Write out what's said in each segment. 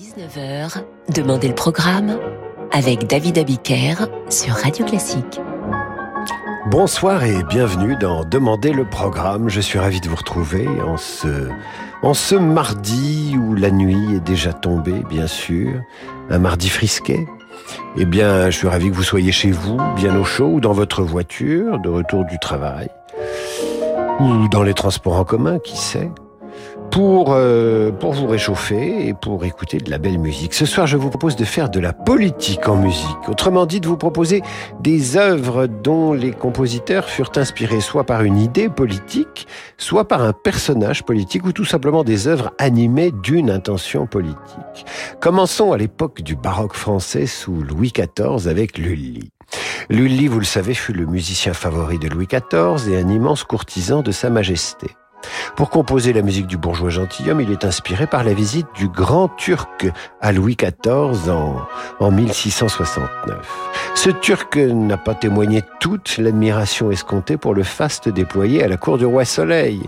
19h, Demandez le programme avec David Abiker sur Radio Classique. Bonsoir et bienvenue dans Demandez le programme. Je suis ravi de vous retrouver en ce, en ce mardi où la nuit est déjà tombée, bien sûr. Un mardi frisquet. Eh bien, je suis ravi que vous soyez chez vous, bien au chaud, ou dans votre voiture, de retour du travail. Ou dans les transports en commun, qui sait pour, euh, pour vous réchauffer et pour écouter de la belle musique. Ce soir, je vous propose de faire de la politique en musique. Autrement dit, de vous proposer des œuvres dont les compositeurs furent inspirés soit par une idée politique, soit par un personnage politique ou tout simplement des œuvres animées d'une intention politique. Commençons à l'époque du baroque français sous Louis XIV avec Lully. Lully, vous le savez, fut le musicien favori de Louis XIV et un immense courtisan de Sa Majesté. Pour composer la musique du bourgeois gentilhomme, il est inspiré par la visite du grand turc à Louis XIV en, en 1669. Ce turc n'a pas témoigné toute l'admiration escomptée pour le faste déployé à la cour du roi Soleil.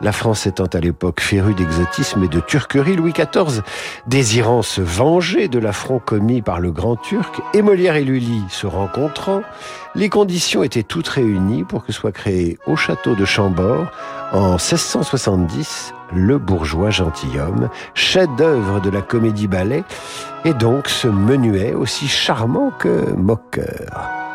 La France étant à l'époque férue d'exotisme et de turquerie, Louis XIV, désirant se venger de l'affront commis par le grand turc, et Molière et Lully se rencontrant, les conditions étaient toutes réunies pour que soit créé au château de Chambord, en 1670, Le bourgeois gentilhomme, chef-d'œuvre de la comédie-ballet, et donc ce menuet aussi charmant que moqueur.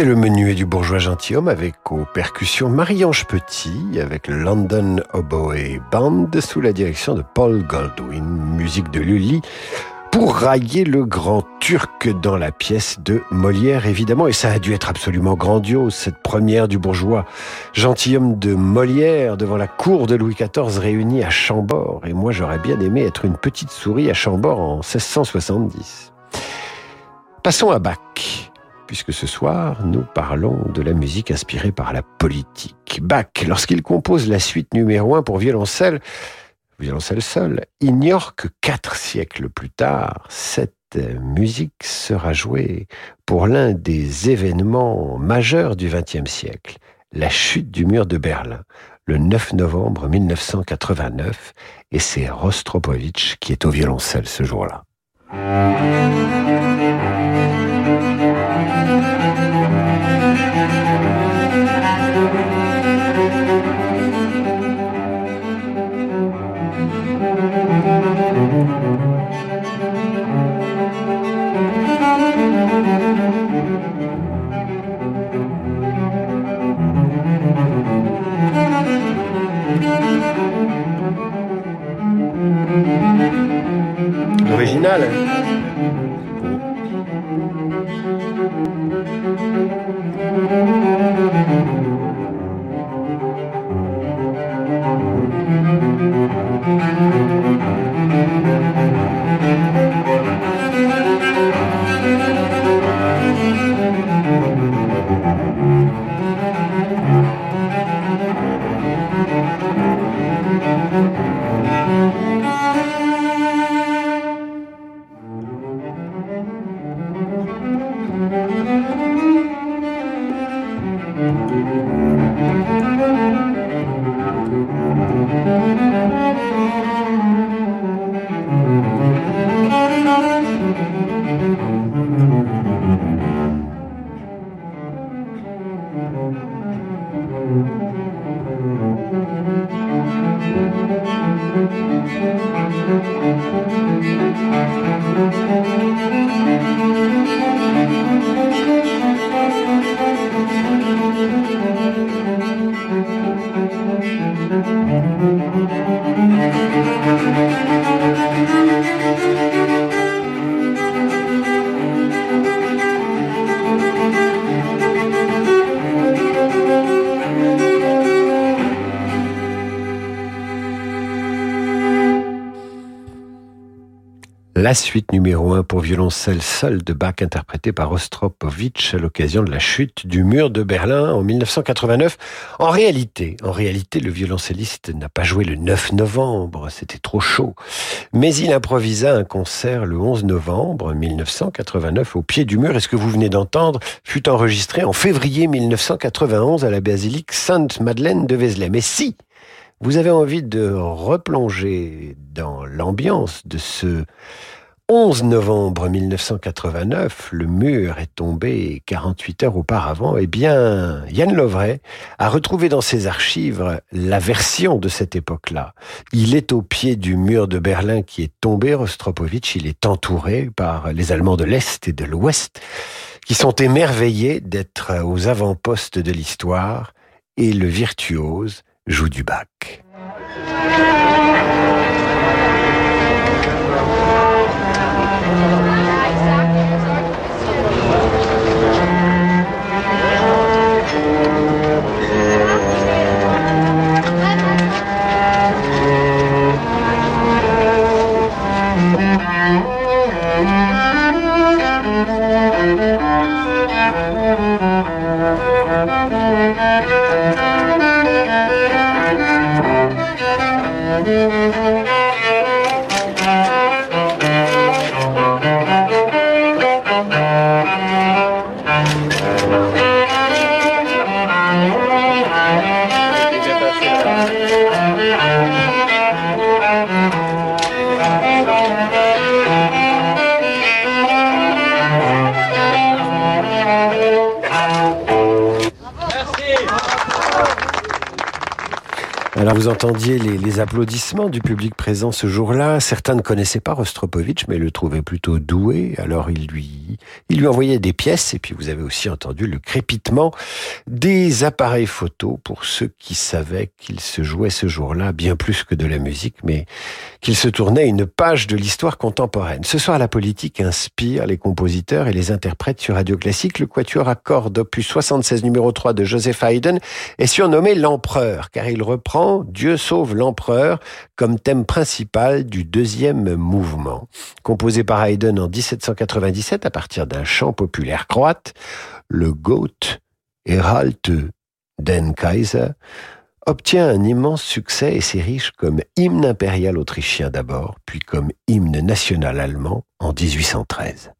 C'était le menuet du bourgeois gentilhomme avec aux percussions Marie-Ange Petit avec London Oboe Band sous la direction de Paul Goldwyn, musique de Lully pour railler le grand turc dans la pièce de Molière, évidemment. Et ça a dû être absolument grandiose, cette première du bourgeois gentilhomme de Molière devant la cour de Louis XIV réunie à Chambord. Et moi, j'aurais bien aimé être une petite souris à Chambord en 1670. Passons à Bach puisque ce soir, nous parlons de la musique inspirée par la politique. Bach, lorsqu'il compose la suite numéro un pour violoncelle, violoncelle seul, ignore que quatre siècles plus tard, cette musique sera jouée pour l'un des événements majeurs du XXe siècle, la chute du mur de Berlin, le 9 novembre 1989, et c'est Rostropovitch qui est au violoncelle ce jour-là. Música la suite numéro 1 pour violoncelle seul de Bach interprétée par Ostropovitch à l'occasion de la chute du mur de Berlin en 1989. En réalité, en réalité, le violoncelliste n'a pas joué le 9 novembre, c'était trop chaud. Mais il improvisa un concert le 11 novembre 1989 au pied du mur et ce que vous venez d'entendre fut enregistré en février 1991 à la basilique Sainte-Madeleine de Vézelay. Mais si vous avez envie de replonger dans l'ambiance de ce 11 novembre 1989, le mur est tombé 48 heures auparavant, eh bien, Yann Lovray a retrouvé dans ses archives la version de cette époque-là. Il est au pied du mur de Berlin qui est tombé, Rostropovitch, il est entouré par les Allemands de l'Est et de l'Ouest, qui sont émerveillés d'être aux avant-postes de l'histoire, et le virtuose joue du bac. Música vous entendiez les, applaudissements du public présent ce jour-là. Certains ne connaissaient pas Rostropovitch, mais le trouvaient plutôt doué. Alors il lui, il lui envoyait des pièces. Et puis vous avez aussi entendu le crépitement des appareils photo pour ceux qui savaient qu'il se jouait ce jour-là bien plus que de la musique, mais qu'il se tournait une page de l'histoire contemporaine. Ce soir, la politique inspire les compositeurs et les interprètes sur Radio Classique. Le quatuor à cordes opus 76 numéro 3 de Joseph Haydn est surnommé l'empereur, car il reprend Dieu sauve l'empereur comme thème principal du deuxième mouvement. Composé par Haydn en 1797 à partir d'un chant populaire croate, le Goat Herald den Kaiser obtient un immense succès et s'érige comme hymne impérial autrichien d'abord, puis comme hymne national allemand en 1813.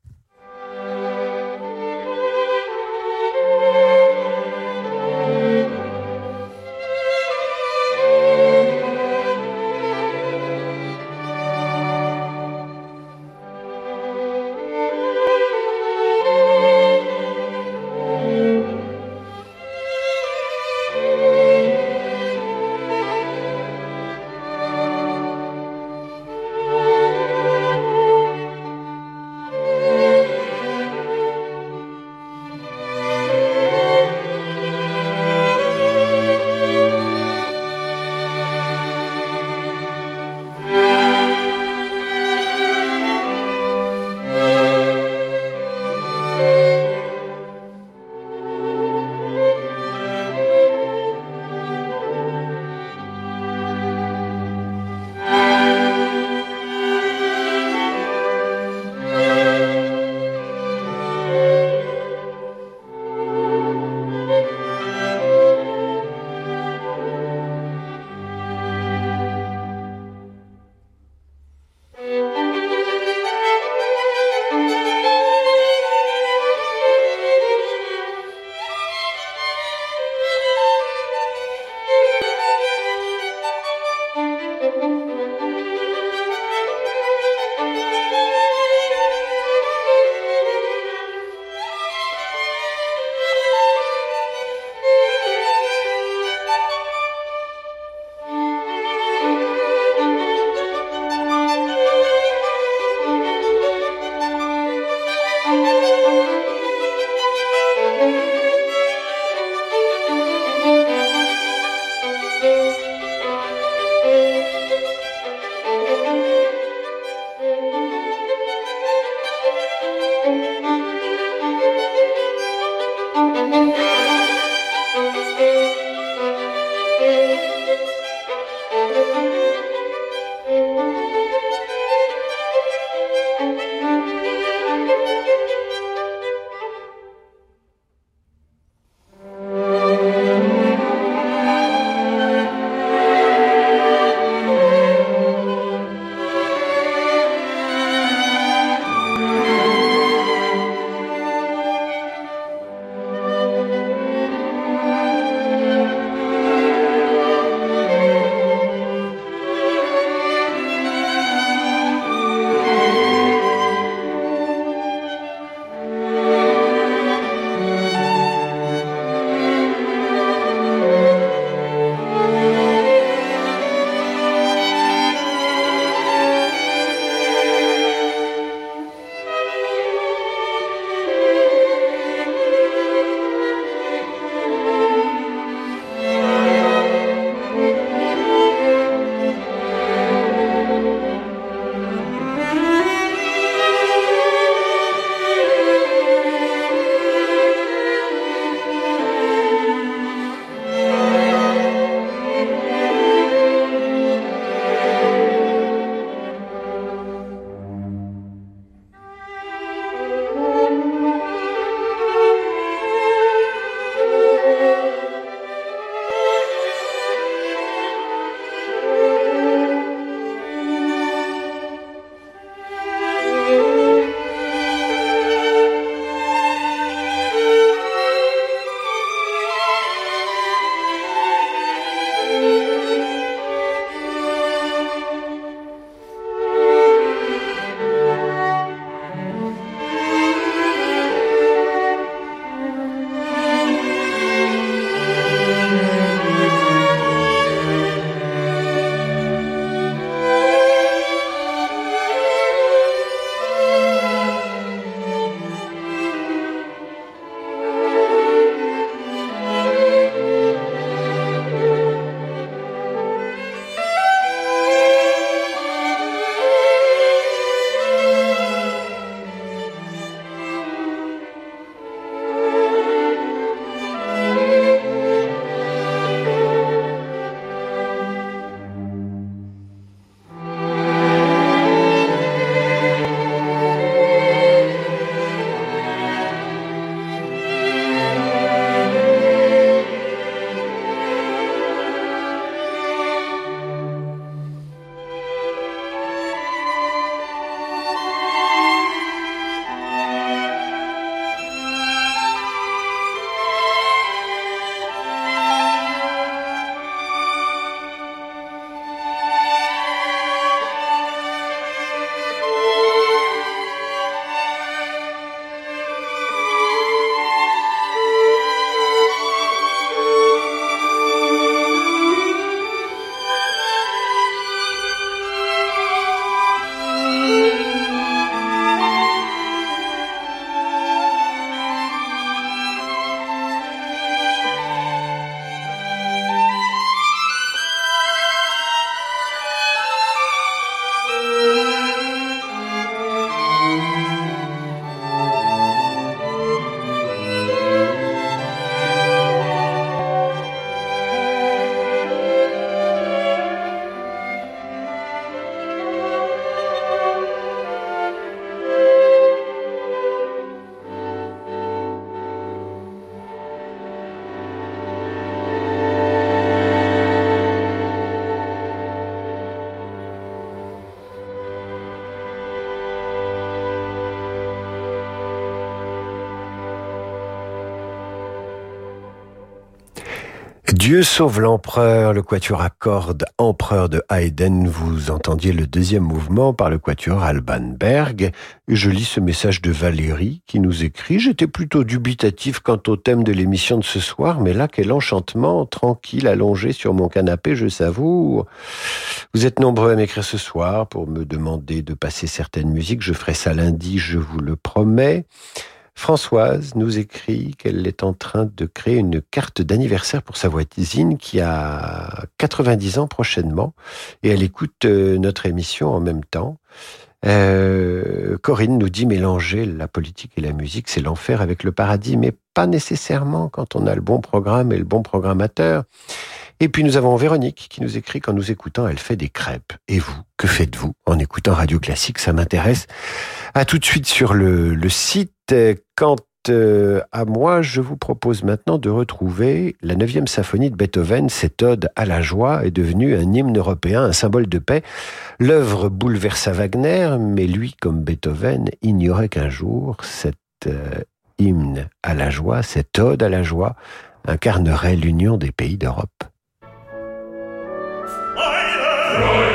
Dieu sauve l'empereur, le quatuor à cordes Empereur de Haydn. Vous entendiez le deuxième mouvement par le quatuor Alban Berg. je lis ce message de Valérie qui nous écrit J'étais plutôt dubitatif quant au thème de l'émission de ce soir, mais là, quel enchantement, tranquille, allongé sur mon canapé, je savoure. Vous êtes nombreux à m'écrire ce soir pour me demander de passer certaines musiques. Je ferai ça lundi, je vous le promets. Françoise nous écrit qu'elle est en train de créer une carte d'anniversaire pour sa voisine qui a 90 ans prochainement et elle écoute euh, notre émission en même temps. Euh, Corinne nous dit mélanger la politique et la musique, c'est l'enfer avec le paradis, mais pas nécessairement quand on a le bon programme et le bon programmateur. Et puis nous avons Véronique qui nous écrit qu'en nous écoutant, elle fait des crêpes. Et vous, que faites-vous en écoutant Radio Classique? Ça m'intéresse. À tout de suite sur le, site Quant euh, à moi, je vous propose maintenant de retrouver la 9e symphonie de Beethoven. Cette ode à la joie est devenue un hymne européen, un symbole de paix. L'œuvre bouleversa Wagner, mais lui, comme Beethoven, ignorait qu'un jour, cet euh, hymne à la joie, cette ode à la joie, incarnerait l'union des pays d'Europe. Roy!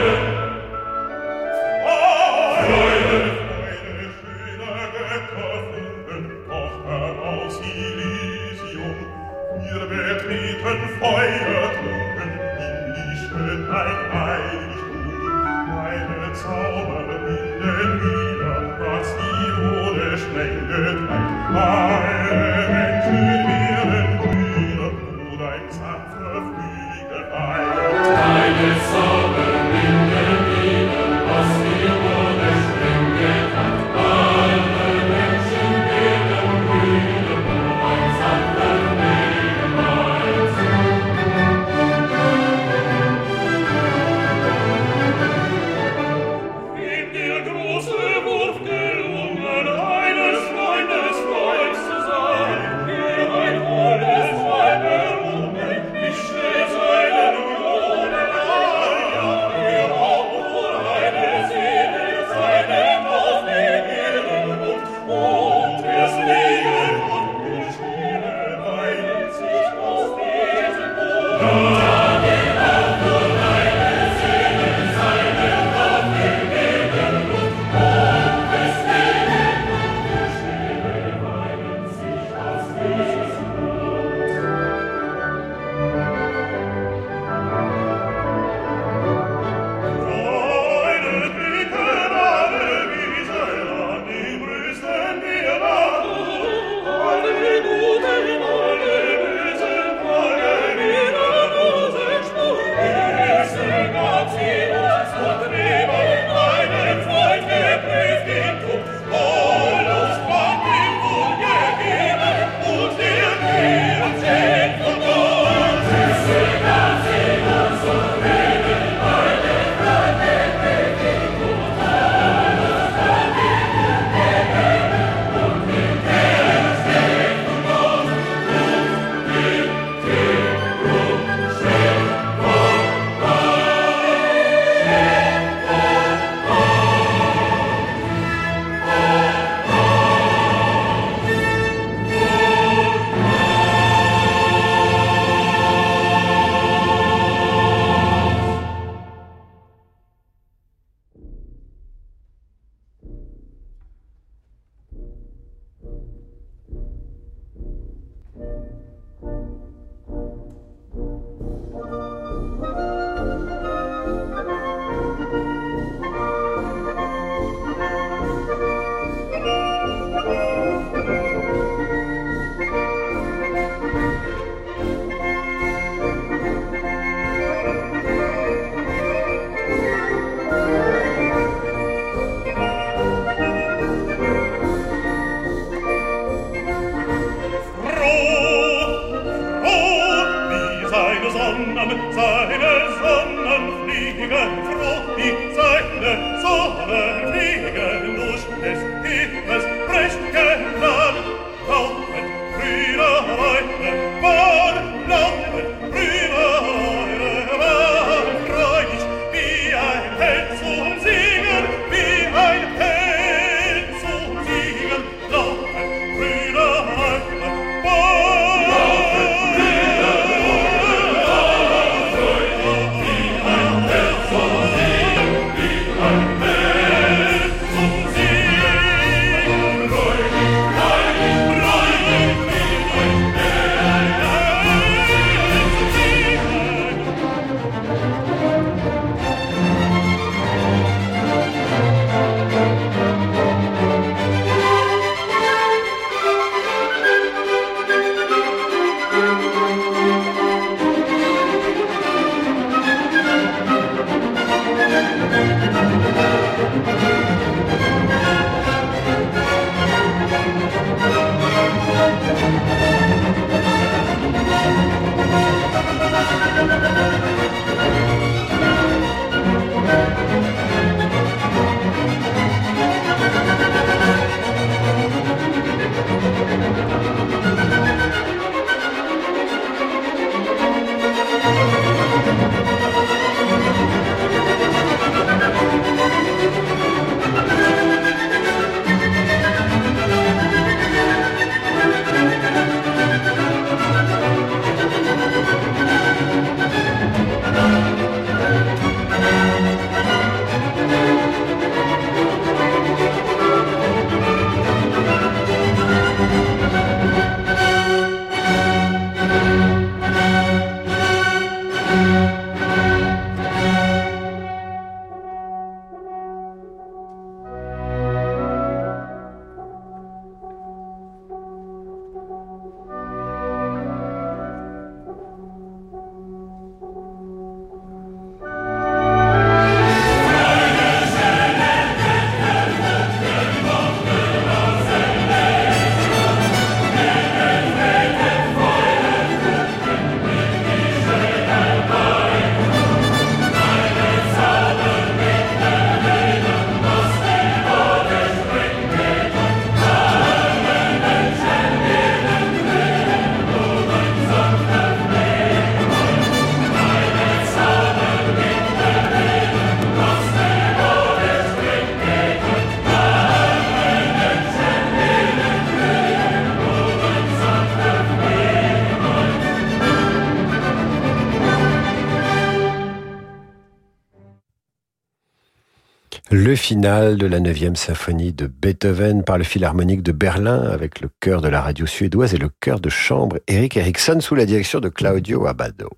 Le final de la 9e symphonie de Beethoven par le Philharmonique de Berlin avec le chœur de la radio suédoise et le chœur de chambre Eric Eriksson sous la direction de Claudio Abbado.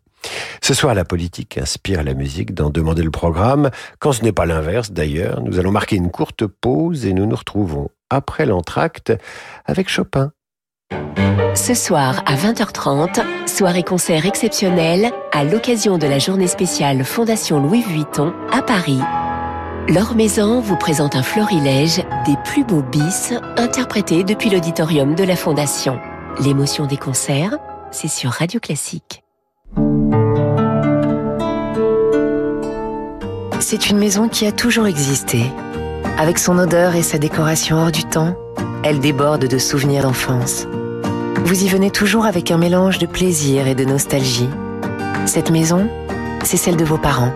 Ce soir, la politique inspire la musique d'en demander le programme. Quand ce n'est pas l'inverse, d'ailleurs, nous allons marquer une courte pause et nous nous retrouvons après l'entracte avec Chopin. Ce soir à 20h30, soirée-concert exceptionnelle à l'occasion de la journée spéciale Fondation Louis Vuitton à Paris. Laure Maison vous présente un florilège des plus beaux bis interprétés depuis l'auditorium de la Fondation. L'émotion des concerts, c'est sur Radio Classique. C'est une maison qui a toujours existé. Avec son odeur et sa décoration hors du temps, elle déborde de souvenirs d'enfance. Vous y venez toujours avec un mélange de plaisir et de nostalgie. Cette maison, c'est celle de vos parents.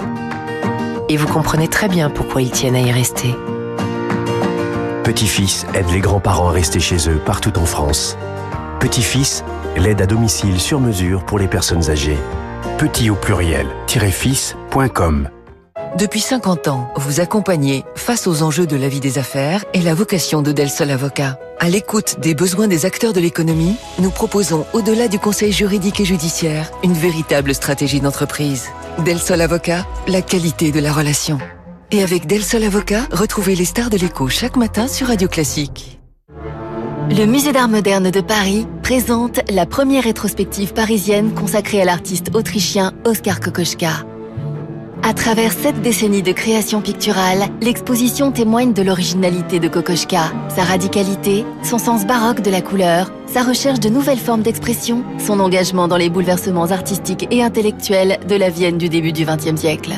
Et vous comprenez très bien pourquoi ils tiennent à y rester. Petit-fils aide les grands-parents à rester chez eux partout en France. Petit-fils l'aide à domicile sur mesure pour les personnes âgées. Petit au pluriel, fils.com. Depuis 50 ans, vous accompagnez face aux enjeux de la vie des affaires et la vocation de Del Sol Avocat. À l'écoute des besoins des acteurs de l'économie, nous proposons, au-delà du conseil juridique et judiciaire, une véritable stratégie d'entreprise. Del Sol Avocat, la qualité de la relation. Et avec Del Sol Avocat, retrouvez les stars de l'écho chaque matin sur Radio Classique. Le Musée d'Art moderne de Paris présente la première rétrospective parisienne consacrée à l'artiste autrichien Oskar Kokoschka. À travers sept décennies de création picturale, l'exposition témoigne de l'originalité de Kokoschka, sa radicalité, son sens baroque de la couleur, sa recherche de nouvelles formes d'expression, son engagement dans les bouleversements artistiques et intellectuels de la Vienne du début du XXe siècle.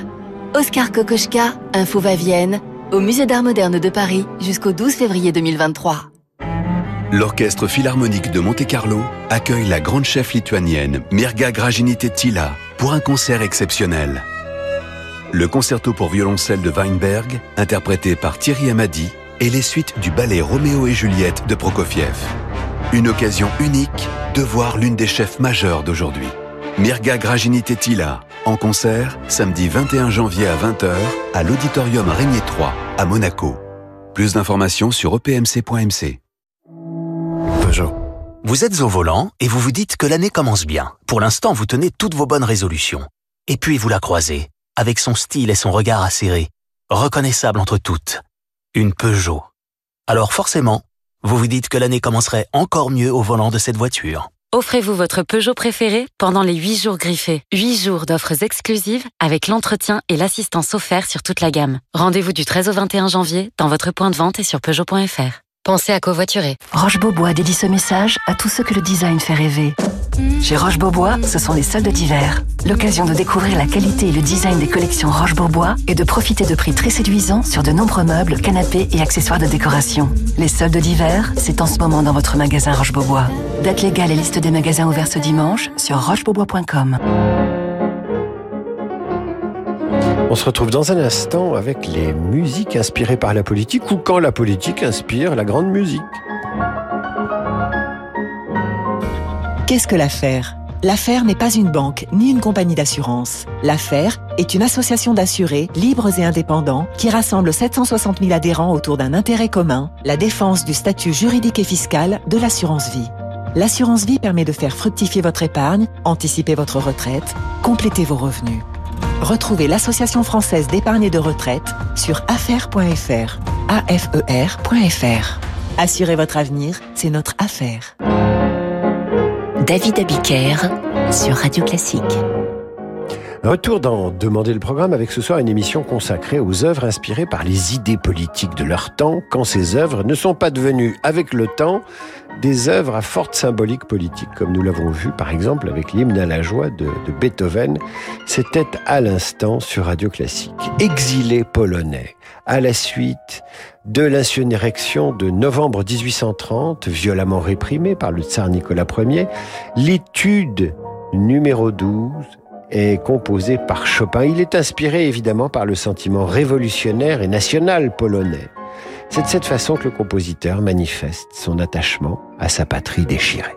Oscar Kokoschka, Info va Vienne, au Musée d'Art moderne de Paris jusqu'au 12 février 2023. L'Orchestre Philharmonique de Monte-Carlo accueille la grande chef lituanienne Mirga Gražinytė-Tyla pour un concert exceptionnel le concerto pour violoncelle de Weinberg, interprété par Thierry Amadi, et les suites du ballet Roméo et Juliette de Prokofiev. Une occasion unique de voir l'une des chefs majeures d'aujourd'hui. Mirga Grajini-Tetila, en concert, samedi 21 janvier à 20h, à l'Auditorium Régnier 3, à Monaco. Plus d'informations sur epmc.mc. Peugeot. Vous êtes au volant et vous vous dites que l'année commence bien. Pour l'instant, vous tenez toutes vos bonnes résolutions. Et puis vous la croisez avec son style et son regard acéré, reconnaissable entre toutes. Une Peugeot. Alors forcément, vous vous dites que l'année commencerait encore mieux au volant de cette voiture. Offrez-vous votre Peugeot préféré pendant les 8 jours griffés. 8 jours d'offres exclusives avec l'entretien et l'assistance offert sur toute la gamme. Rendez-vous du 13 au 21 janvier dans votre point de vente et sur Peugeot.fr. Pensez à covoiturer. Roche Beaubois dédie ce message à tous ceux que le design fait rêver. Chez Roche Beaubois, ce sont les soldes d'hiver. L'occasion de découvrir la qualité et le design des collections Roche Beaubois et de profiter de prix très séduisants sur de nombreux meubles, canapés et accessoires de décoration. Les soldes d'hiver, c'est en ce moment dans votre magasin Roche Beaubois. Date légale et liste des magasins ouverts ce dimanche sur rochebeaubois.com. On se retrouve dans un instant avec les musiques inspirées par la politique ou quand la politique inspire la grande musique. Qu'est-ce que l'affaire? L'affaire n'est pas une banque ni une compagnie d'assurance. L'affaire est une association d'assurés libres et indépendants qui rassemble 760 000 adhérents autour d'un intérêt commun, la défense du statut juridique et fiscal de l'assurance vie. L'assurance vie permet de faire fructifier votre épargne, anticiper votre retraite, compléter vos revenus. Retrouvez l'Association française d'épargne et de retraite sur affaire.fr. AFER.fr. Assurez votre avenir, c'est notre affaire. David Abiker sur Radio Classique. Retour dans Demander le programme avec ce soir une émission consacrée aux œuvres inspirées par les idées politiques de leur temps, quand ces œuvres ne sont pas devenues, avec le temps, des œuvres à forte symbolique politique, comme nous l'avons vu par exemple avec l'hymne à la joie de, Beethoven. C'était à l'instant sur Radio Classique. Exilé polonais, à la suite de l'insurrection de novembre 1830, violemment réprimée par le tsar Nicolas Ier, l'étude numéro 12 est composé par Chopin. Il est inspiré évidemment par le sentiment révolutionnaire et national polonais. C'est de cette façon que le compositeur manifeste son attachement à sa patrie déchirée.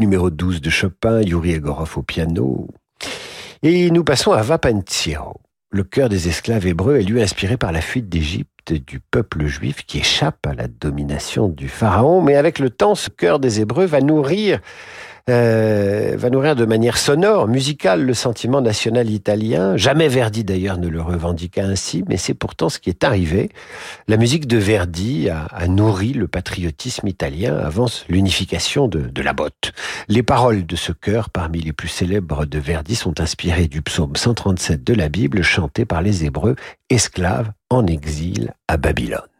Numéro 12 de Chopin, Yuri Egorov au piano. Et nous passons à Vapentsiro. Le cœur des esclaves hébreux est lui inspiré par la fuite d'Égypte du peuple juif qui échappe à la domination du pharaon, mais avec le temps, ce cœur des Hébreux va nourrir euh, va nourrir de manière sonore, musicale, le sentiment national italien. Jamais Verdi d'ailleurs ne le revendiqua ainsi, mais c'est pourtant ce qui est arrivé. La musique de Verdi a, nourri le patriotisme italien avant l'unification de, de la botte. Les paroles de ce chœur, parmi les plus célèbres de Verdi, sont inspirées du psaume 137 de la Bible, chanté par les Hébreux, esclaves en exil à Babylone.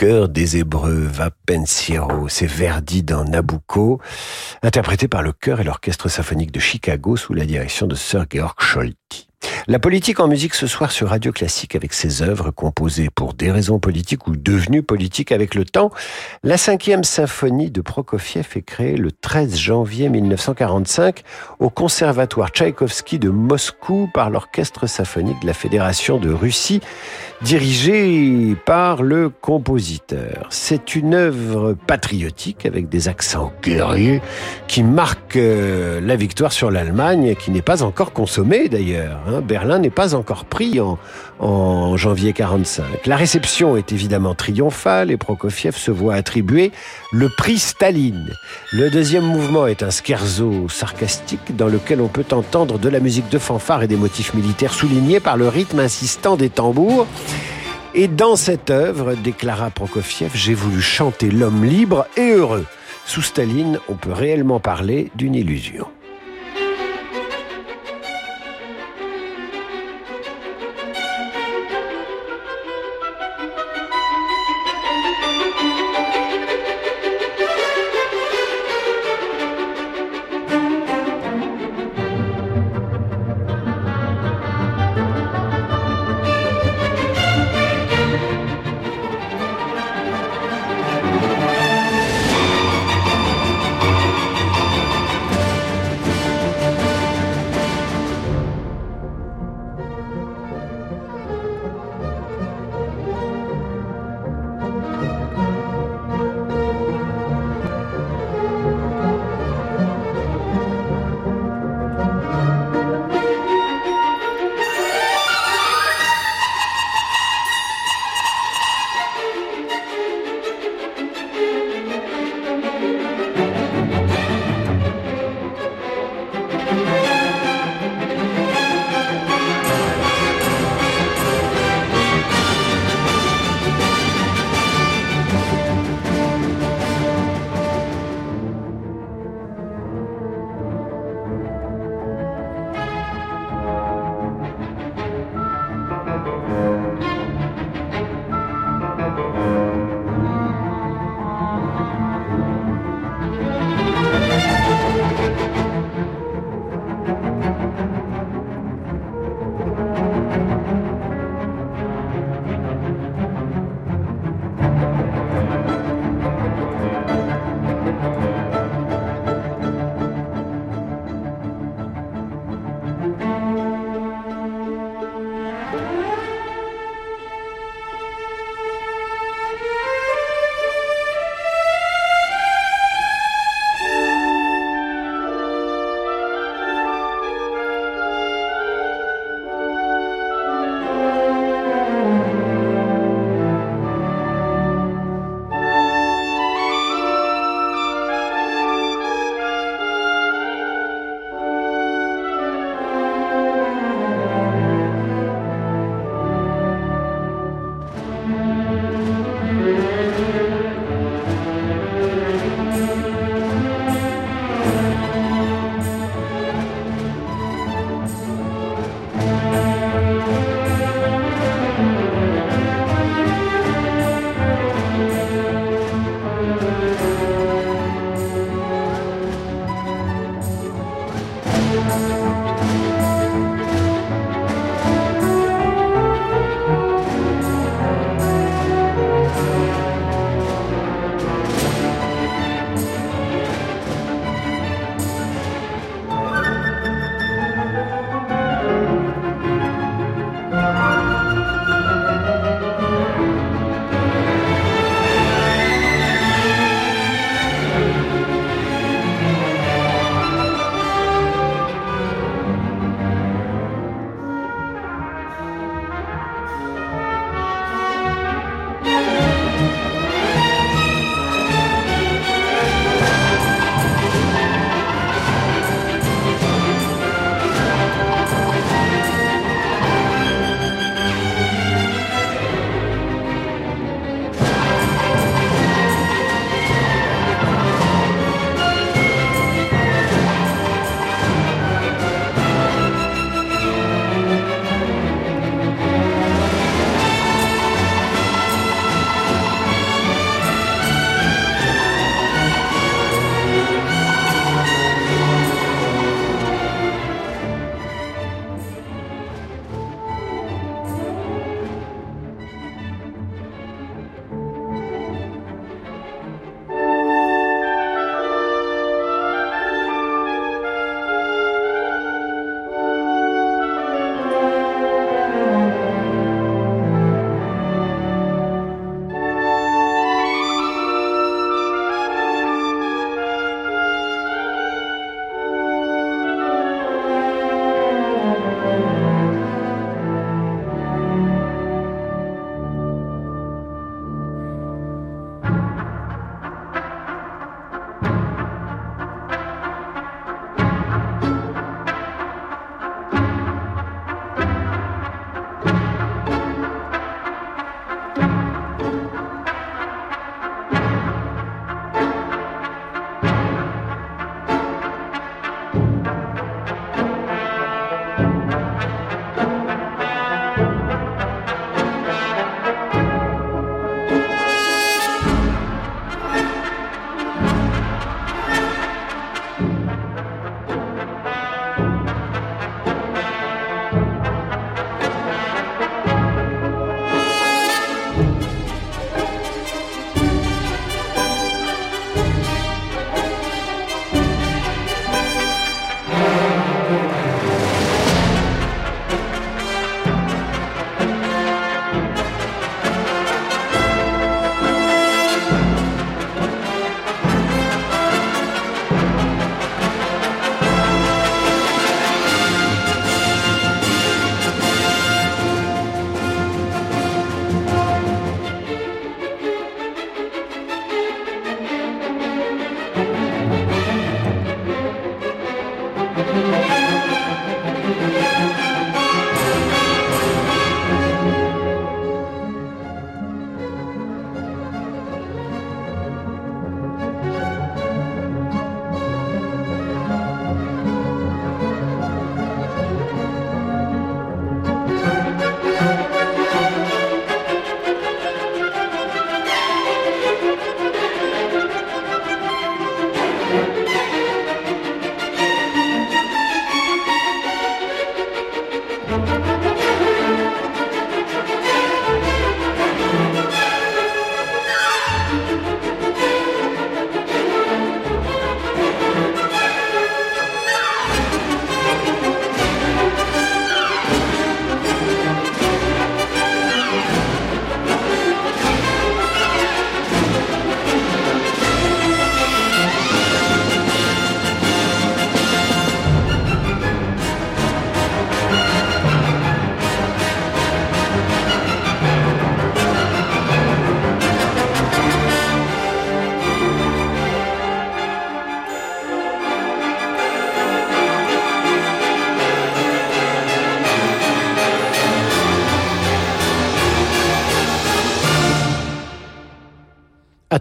Cœur des Hébreux va pensiero, c'est Verdi dans Nabucco, interprété par le chœur et l'orchestre symphonique de Chicago sous la direction de Sir Georg Scholti. La politique en musique ce soir sur Radio Classique avec ses œuvres composées pour des raisons politiques ou devenues politiques avec le temps. La cinquième symphonie de Prokofiev est créée le 13 janvier 1945 au Conservatoire Tchaïkovski de Moscou par l'Orchestre symphonique de la Fédération de Russie dirigé par le compositeur. C'est une œuvre patriotique avec des accents guerriers qui marque euh, la victoire sur l'Allemagne qui n'est pas encore consommée d'ailleurs. Hein. Berlin n'est pas encore pris en, janvier 45. La réception est évidemment triomphale et Prokofiev se voit attribuer le prix Staline. Le deuxième mouvement est un scherzo sarcastique dans lequel on peut entendre de la musique de fanfare et des motifs militaires soulignés par le rythme insistant des tambours. Et dans cette œuvre, déclara Prokofiev, j'ai voulu chanter l'homme libre et heureux. Sous Staline, on peut réellement parler d'une illusion.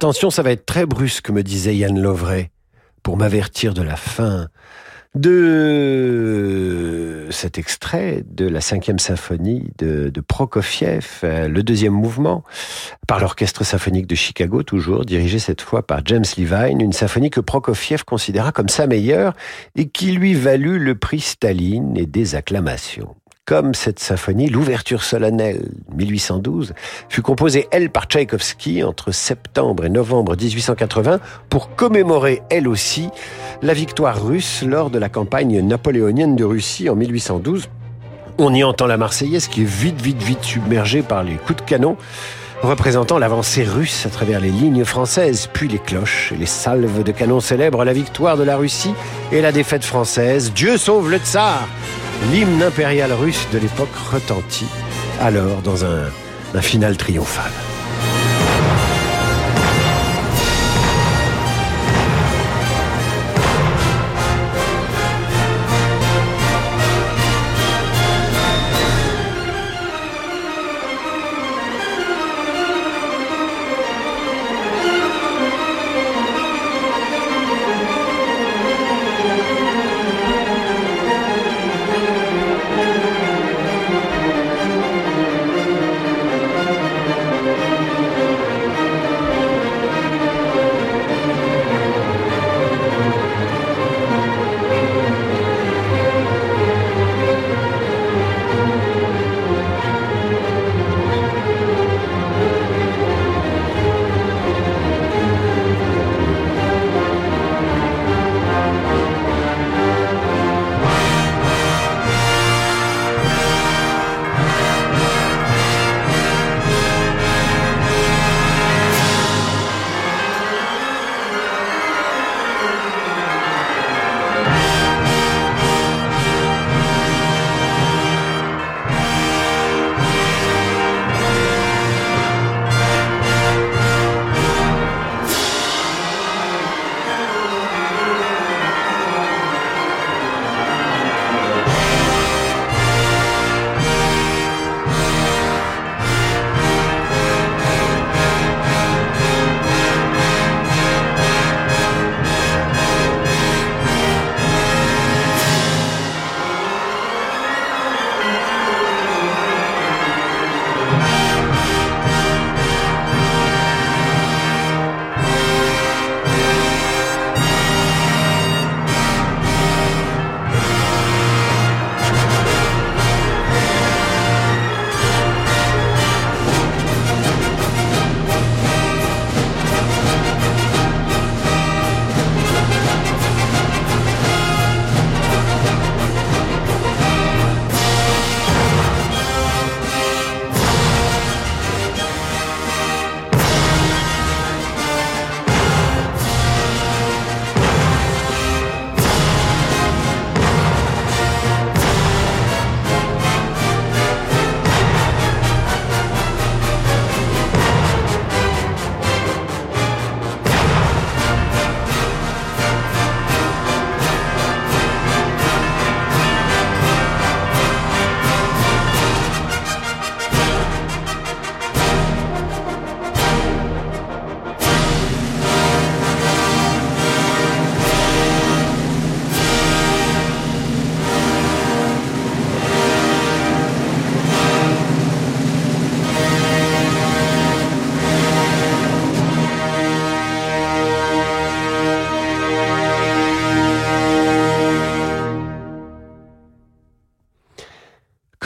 Attention, ça va être très brusque, me disait Yann Lovray, pour m'avertir de la fin de cet extrait de la cinquième symphonie de, Prokofiev, euh, le deuxième mouvement, par l'orchestre symphonique de Chicago, toujours, dirigé cette fois par James Levine, une symphonie que Prokofiev considéra comme sa meilleure et qui lui valut le prix Staline et des acclamations comme cette symphonie, l'ouverture solennelle 1812 fut composée, elle, par Tchaïkovski entre septembre et novembre 1880 pour commémorer, elle aussi, la victoire russe lors de la campagne napoléonienne de Russie en 1812. On y entend la Marseillaise qui est vite, vite, vite submergée par les coups de canon représentant l'avancée russe à travers les lignes françaises, puis les cloches et les salves de canon célèbrent la victoire de la Russie et la défaite française. Dieu sauve le tsar L'hymne impérial russe de l'époque retentit alors dans un, un final triomphal.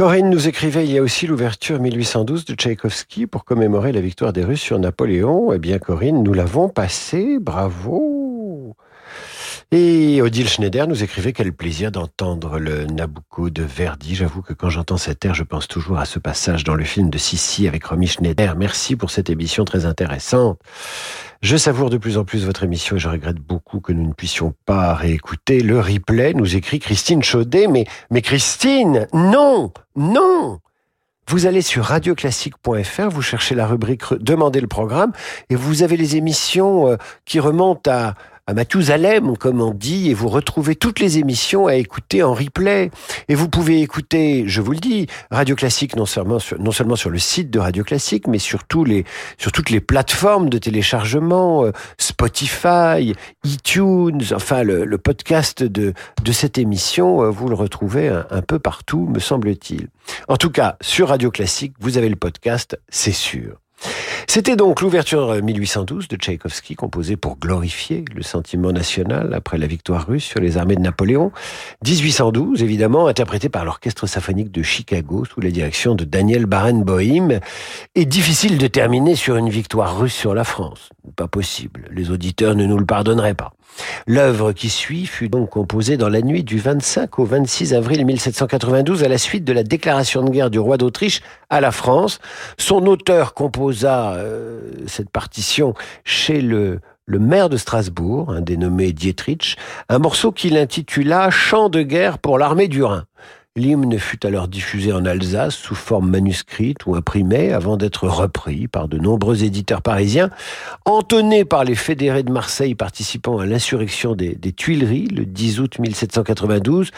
Corinne nous écrivait, il y a aussi l'ouverture 1812 de Tchaïkovski pour commémorer la victoire des Russes sur Napoléon. Eh bien, Corinne, nous l'avons passé, bravo. Et Odile Schneider nous écrivait quel plaisir d'entendre le Nabucco de Verdi. J'avoue que quand j'entends cet air, je pense toujours à ce passage dans le film de Sissi avec Romy Schneider. Merci pour cette émission très intéressante. Je savoure de plus en plus votre émission et je regrette beaucoup que nous ne puissions pas réécouter le replay, nous écrit Christine Chaudet. Mais, mais Christine, non, non! Vous allez sur radioclassique.fr, vous cherchez la rubrique Demandez le programme et vous avez les émissions euh, qui remontent à à Mathusalem, comme on dit, et vous retrouvez toutes les émissions à écouter en replay. Et vous pouvez écouter, je vous le dis, Radio Classique non seulement sur, le site de Radio Classique, mais sur, sur toutes les plateformes de téléchargement, euh, Spotify, iTunes, enfin le, podcast de, de cette émission, euh, vous le retrouvez un, un peu partout, me semble-t-il. En tout cas, sur Radio Classique, vous avez le podcast, c'est sûr. C'était donc l'ouverture 1812 de Tchaïkovski, composée pour glorifier le sentiment national après la victoire russe sur les armées de Napoléon. 1812, évidemment, interprété par l'Orchestre symphonique de Chicago sous la direction de Daniel Barenboim. Et difficile de terminer sur une victoire russe sur la France. Pas possible. Les auditeurs ne nous le pardonneraient pas. L'œuvre qui suit fut donc composée dans la nuit du 25 au 26 avril 1792 à la suite de la déclaration de guerre du roi d'Autriche à la France. Son auteur composa euh, cette partition chez le, le maire de Strasbourg, un dénommé Dietrich, un morceau qu'il intitula Chant de guerre pour l'armée du Rhin. L'hymne fut alors diffusé en Alsace sous forme manuscrite ou imprimée avant d'être repris par de nombreux éditeurs parisiens, entonné par les fédérés de Marseille participant à l'insurrection des, Tuileries le 10 août 1792.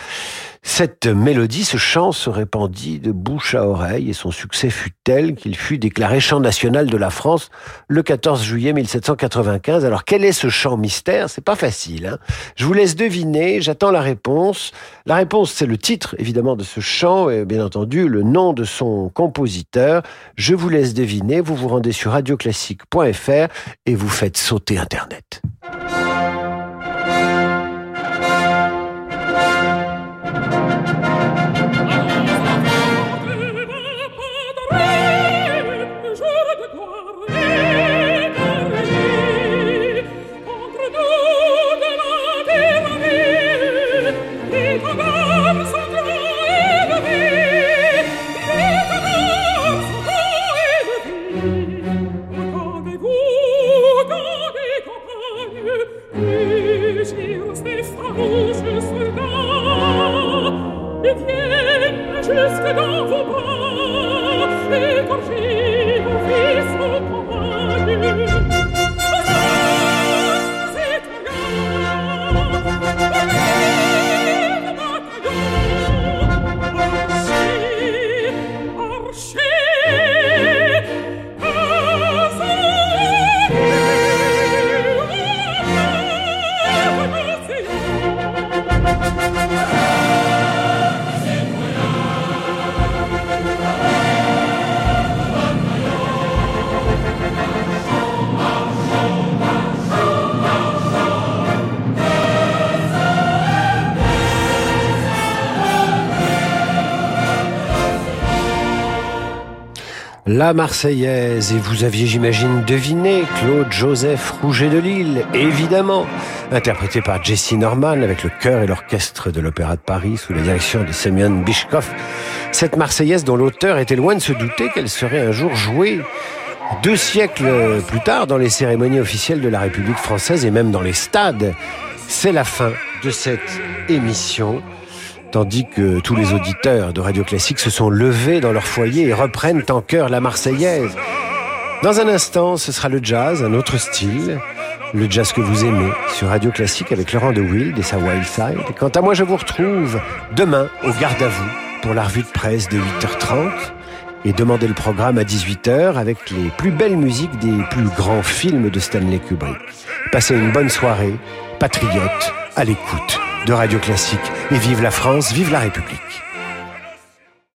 Cette mélodie, ce chant se répandit de bouche à oreille et son succès fut tel qu'il fut déclaré chant national de la France le 14 juillet 1795. Alors quel est ce chant mystère? C'est pas facile. Hein Je vous laisse deviner, j'attends la réponse. La réponse, c'est le titre évidemment de ce chant et bien entendu le nom de son compositeur. Je vous laisse deviner, vous vous rendez sur radioclassique.fr et vous faites sauter Internet. reste dans vos bras La Marseillaise, et vous aviez, j'imagine, deviné Claude Joseph Rouget de Lille, évidemment, interprété par Jesse Norman avec le chœur et l'orchestre de l'Opéra de Paris sous la direction de Semyon Bishkov. Cette Marseillaise dont l'auteur était loin de se douter qu'elle serait un jour jouée deux siècles plus tard dans les cérémonies officielles de la République française et même dans les stades. C'est la fin de cette émission tandis que tous les auditeurs de Radio Classique se sont levés dans leur foyer et reprennent en chœur la Marseillaise. Dans un instant, ce sera le jazz, un autre style, le jazz que vous aimez, sur Radio Classique avec Laurent de Wild et sa Wild Side. Quant à moi, je vous retrouve demain au Garde à vous pour la revue de presse de 8h30 et demandez le programme à 18h avec les plus belles musiques des plus grands films de Stanley Kubrick. Passez une bonne soirée, patriote, à l'écoute de Radio Classique. Et vive la France, vive la République.